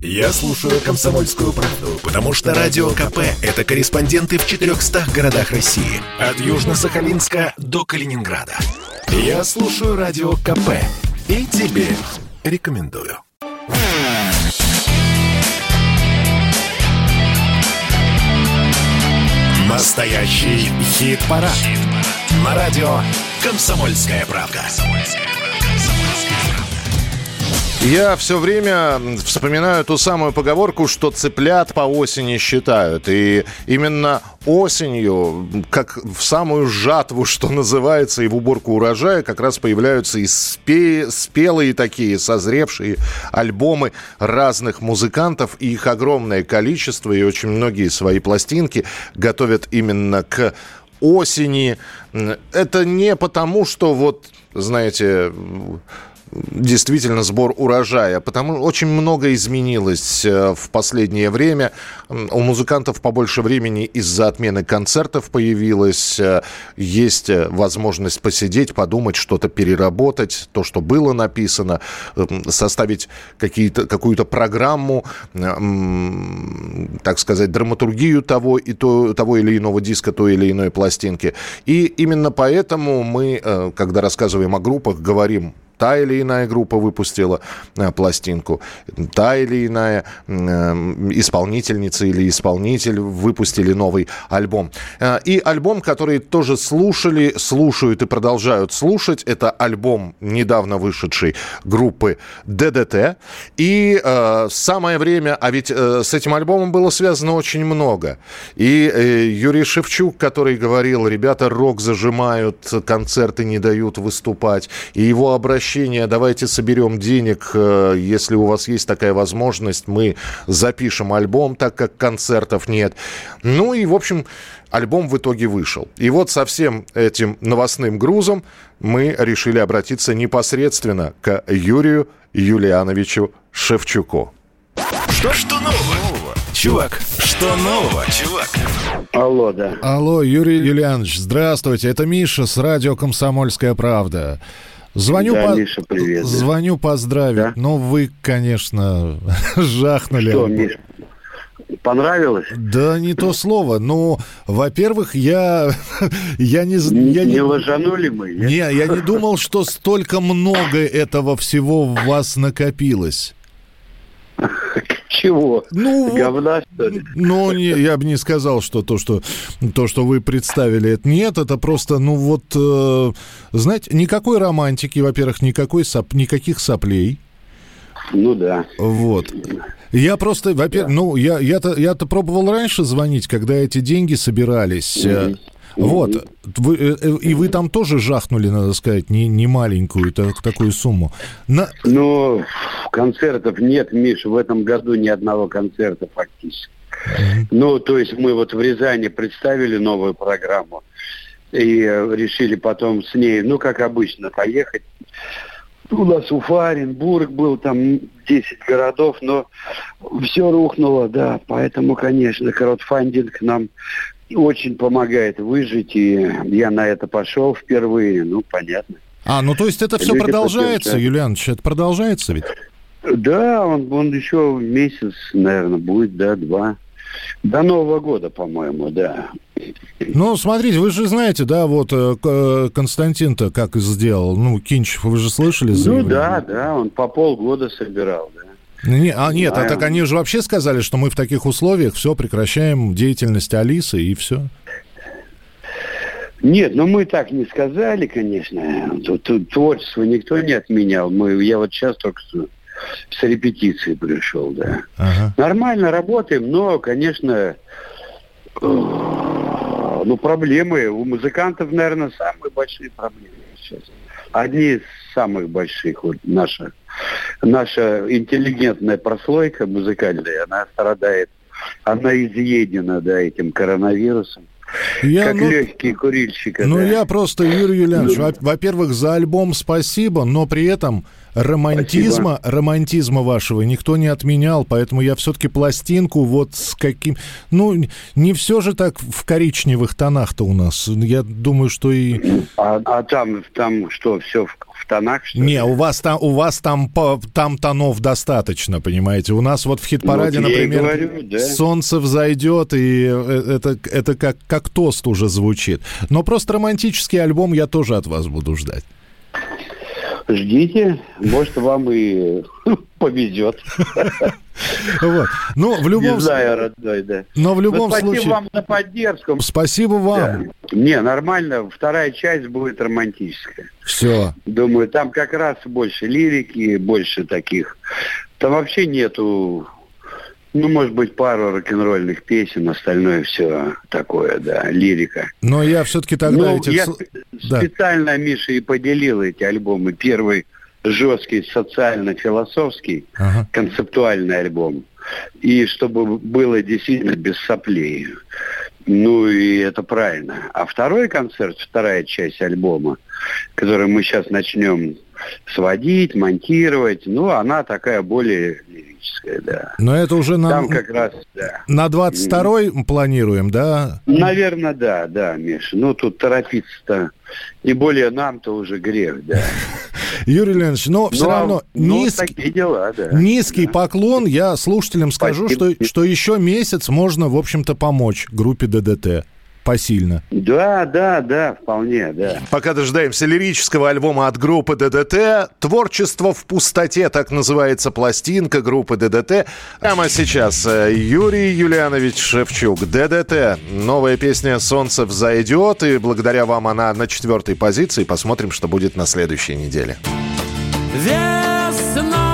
Я слушаю «Комсомольскую правду», потому что «Радио КП» — это корреспонденты в 400 городах России. От Южно-Сахалинска до Калининграда. Я слушаю «Радио КП» и тебе рекомендую. Настоящий хит-парад. Хит На радио «Комсомольская правда». Я все время вспоминаю ту самую поговорку, что цыплят по осени считают. И именно осенью, как в самую жатву, что называется, и в уборку урожая, как раз появляются и спе- спелые такие, созревшие альбомы разных музыкантов. И их огромное количество, и очень многие свои пластинки готовят именно к осени. Это не потому, что вот, знаете, действительно сбор урожая, потому очень много изменилось э, в последнее время. У музыкантов побольше времени из-за отмены концертов появилось. Э, есть э, возможность посидеть, подумать, что-то переработать, то, что было написано, составить какие-то, какую-то программу, так сказать, драматургию того, и то, того или иного диска, той или иной пластинки. И именно поэтому мы, когда рассказываем о группах, говорим та или иная группа выпустила э, пластинку, та или иная э, исполнительница или исполнитель выпустили новый альбом. Э, и альбом, который тоже слушали, слушают и продолжают слушать, это альбом недавно вышедшей группы ДДТ. И самое время, а ведь с этим альбомом было связано очень много. И Юрий Шевчук, который говорил, ребята рок зажимают, концерты не дают выступать, и его обращение обращение, давайте соберем денег, э, если у вас есть такая возможность, мы запишем альбом, так как концертов нет. Ну и, в общем, альбом в итоге вышел. И вот со всем этим новостным грузом мы решили обратиться непосредственно к Юрию Юлиановичу Шевчуку. Что, что нового? Чувак, что нового, чувак? Алло, да. Алло, Юрий Юлианович, здравствуйте. Это Миша с радио «Комсомольская правда». Звоню, да, по... Миша, привет. Звоню поздравить. Да? Ну, вы, конечно, жахнули. Что, Миш, понравилось? Да не то слово. Ну, во-первых, я, я не... Я не, не ложанули мы? Не, я не думал, что столько много этого всего в вас накопилось. Чего? Ну, Говна, что ли? Ну, не, я бы не сказал, что то, что то, что вы представили, это нет, это просто, ну вот, э, знаете, никакой романтики, во-первых, никакой соп, никаких соплей. Ну да. Вот. Я просто, во-первых, да. ну, я, я-то, я-то пробовал раньше звонить, когда эти деньги собирались. Mm-hmm. Вот. Вы, э, э, и вы там тоже жахнули, надо сказать, не, не маленькую так, такую сумму. На... Ну, концертов нет, Миш, в этом году ни одного концерта фактически. Mm-hmm. Ну, то есть мы вот в Рязани представили новую программу и э, решили потом с ней, ну, как обычно, поехать. У нас Уфа, Оренбург был, там 10 городов, но все рухнуло, да, поэтому, конечно, краудфандинг нам очень помогает выжить, и я на это пошел впервые, ну, понятно. А, ну то есть это все Люди продолжается, поддержат. Юлианович, это продолжается ведь? Да, он, он еще месяц, наверное, будет, да, два. До Нового года, по-моему, да. Ну, смотрите, вы же знаете, да, вот э, э, Константин-то как сделал, ну, Кинчев, вы же слышали? Ну, да, да, он по полгода собирал, да. Не, а нет, а так они же вообще сказали, что мы в таких условиях все прекращаем деятельность Алисы и все. Нет, ну мы так не сказали, конечно. Тут, тут творчество никто не отменял. Мы, я вот сейчас только с репетиции пришел, да. Ага. Нормально работаем, но, конечно, э, ну проблемы у музыкантов, наверное, самые большие проблемы сейчас. Одни из самых больших вот наша наша интеллигентная прослойка музыкальная, она страдает, она изъедена, да, этим коронавирусом. Я, как ну, легкий курильщик. Ну, да. я просто, Юрий Юлианович, ну, во-первых, за альбом спасибо, но при этом романтизма, спасибо. романтизма вашего никто не отменял, поэтому я все-таки пластинку вот с каким... Ну, не все же так в коричневых тонах-то у нас. Я думаю, что и... А, а там, там что, все в, в тонах, что Не, у вас там, у вас там, там тонов достаточно, понимаете? У нас вот в хит-параде, вот например, говорю, да. «Солнце взойдет», и э, это, это как, как тост уже звучит. Но просто романтический альбом я тоже от вас буду ждать. Ждите, может, вам и повезет. Вот. Ну, в любом... Не знаю, родной, да. Но в любом спасибо случае... Спасибо вам за поддержку. Спасибо вам. Да. Не, нормально. Вторая часть будет романтическая. Все. Думаю, там как раз больше лирики, больше таких. Там вообще нету ну, может быть, пару рок-н-ролльных песен, остальное все такое, да, лирика. Но я все-таки тогда ну, этих... Я да. специально, Миша, и поделил эти альбомы. Первый жесткий социально-философский, ага. концептуальный альбом. И чтобы было действительно без соплей. Ну и это правильно. А второй концерт, вторая часть альбома, который мы сейчас начнем сводить, монтировать, ну, она такая более лирическая, да. Но это уже на... Там как раз, да. На 22-й mm. планируем, да? Наверное, да, да, Миша. Ну, тут торопиться-то, и более нам-то уже грех, да. Юрий Леонидович, но все ну, равно ну, низкий, дела, да. низкий да. поклон. Я слушателям скажу, что, что еще месяц можно, в общем-то, помочь группе ДДТ посильно. Да, да, да, вполне, да. Пока дожидаемся лирического альбома от группы ДДТ. Творчество в пустоте, так называется пластинка группы ДДТ. Прямо сейчас э, Юрий Юлианович Шевчук, ДДТ. Новая песня «Солнце взойдет», и благодаря вам она на четвертой позиции. Посмотрим, что будет на следующей неделе. Весна,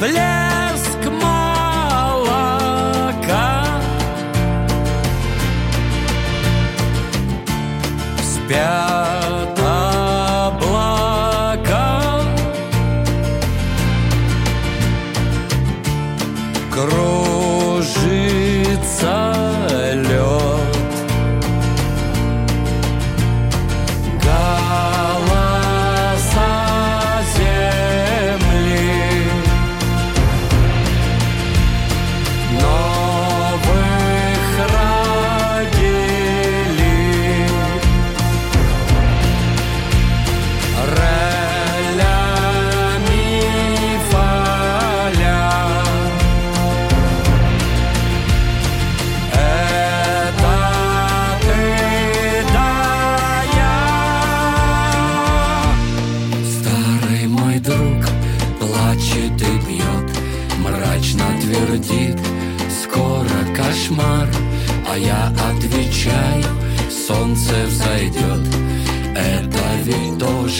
Блеск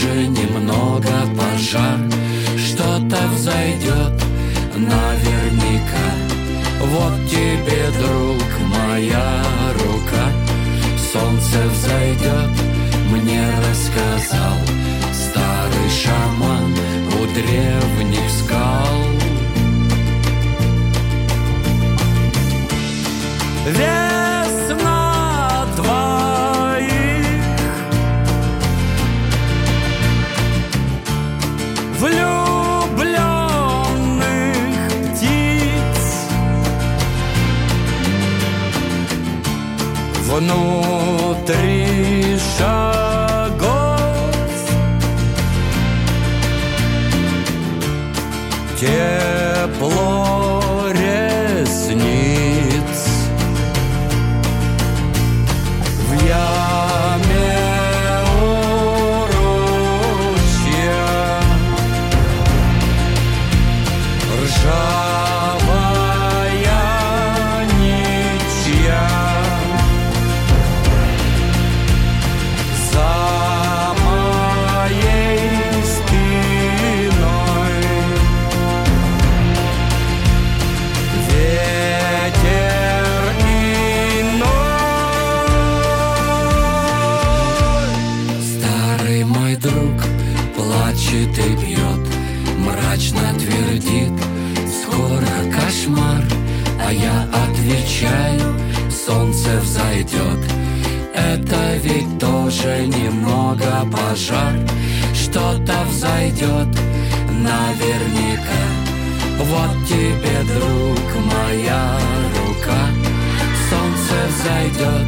тоже немного пожар Что-то взойдет наверняка. Вот тебе, друг, моя рука. Солнце взойдет, мне рассказал Старый шаман у древних скал внутри шагов взойдет Это ведь тоже немного пожар Что-то взойдет наверняка Вот тебе, друг, моя рука солнце взойдет,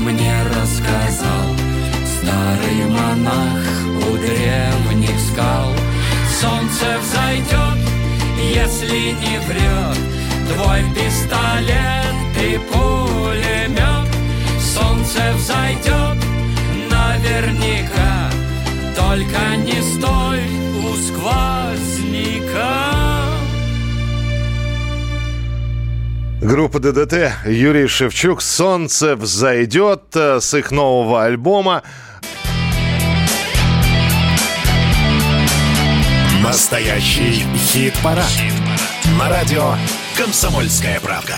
мне рассказал Старый монах у древних скал. Солнце взойдет, если не врет Твой пистолет и пулемет. Солнце взойдет наверняка, Только не стой у сквозняка. Группа ДДТ, Юрий Шевчук, «Солнце взойдет» э, с их нового альбома. Настоящий хит-парад. На радио «Комсомольская правка».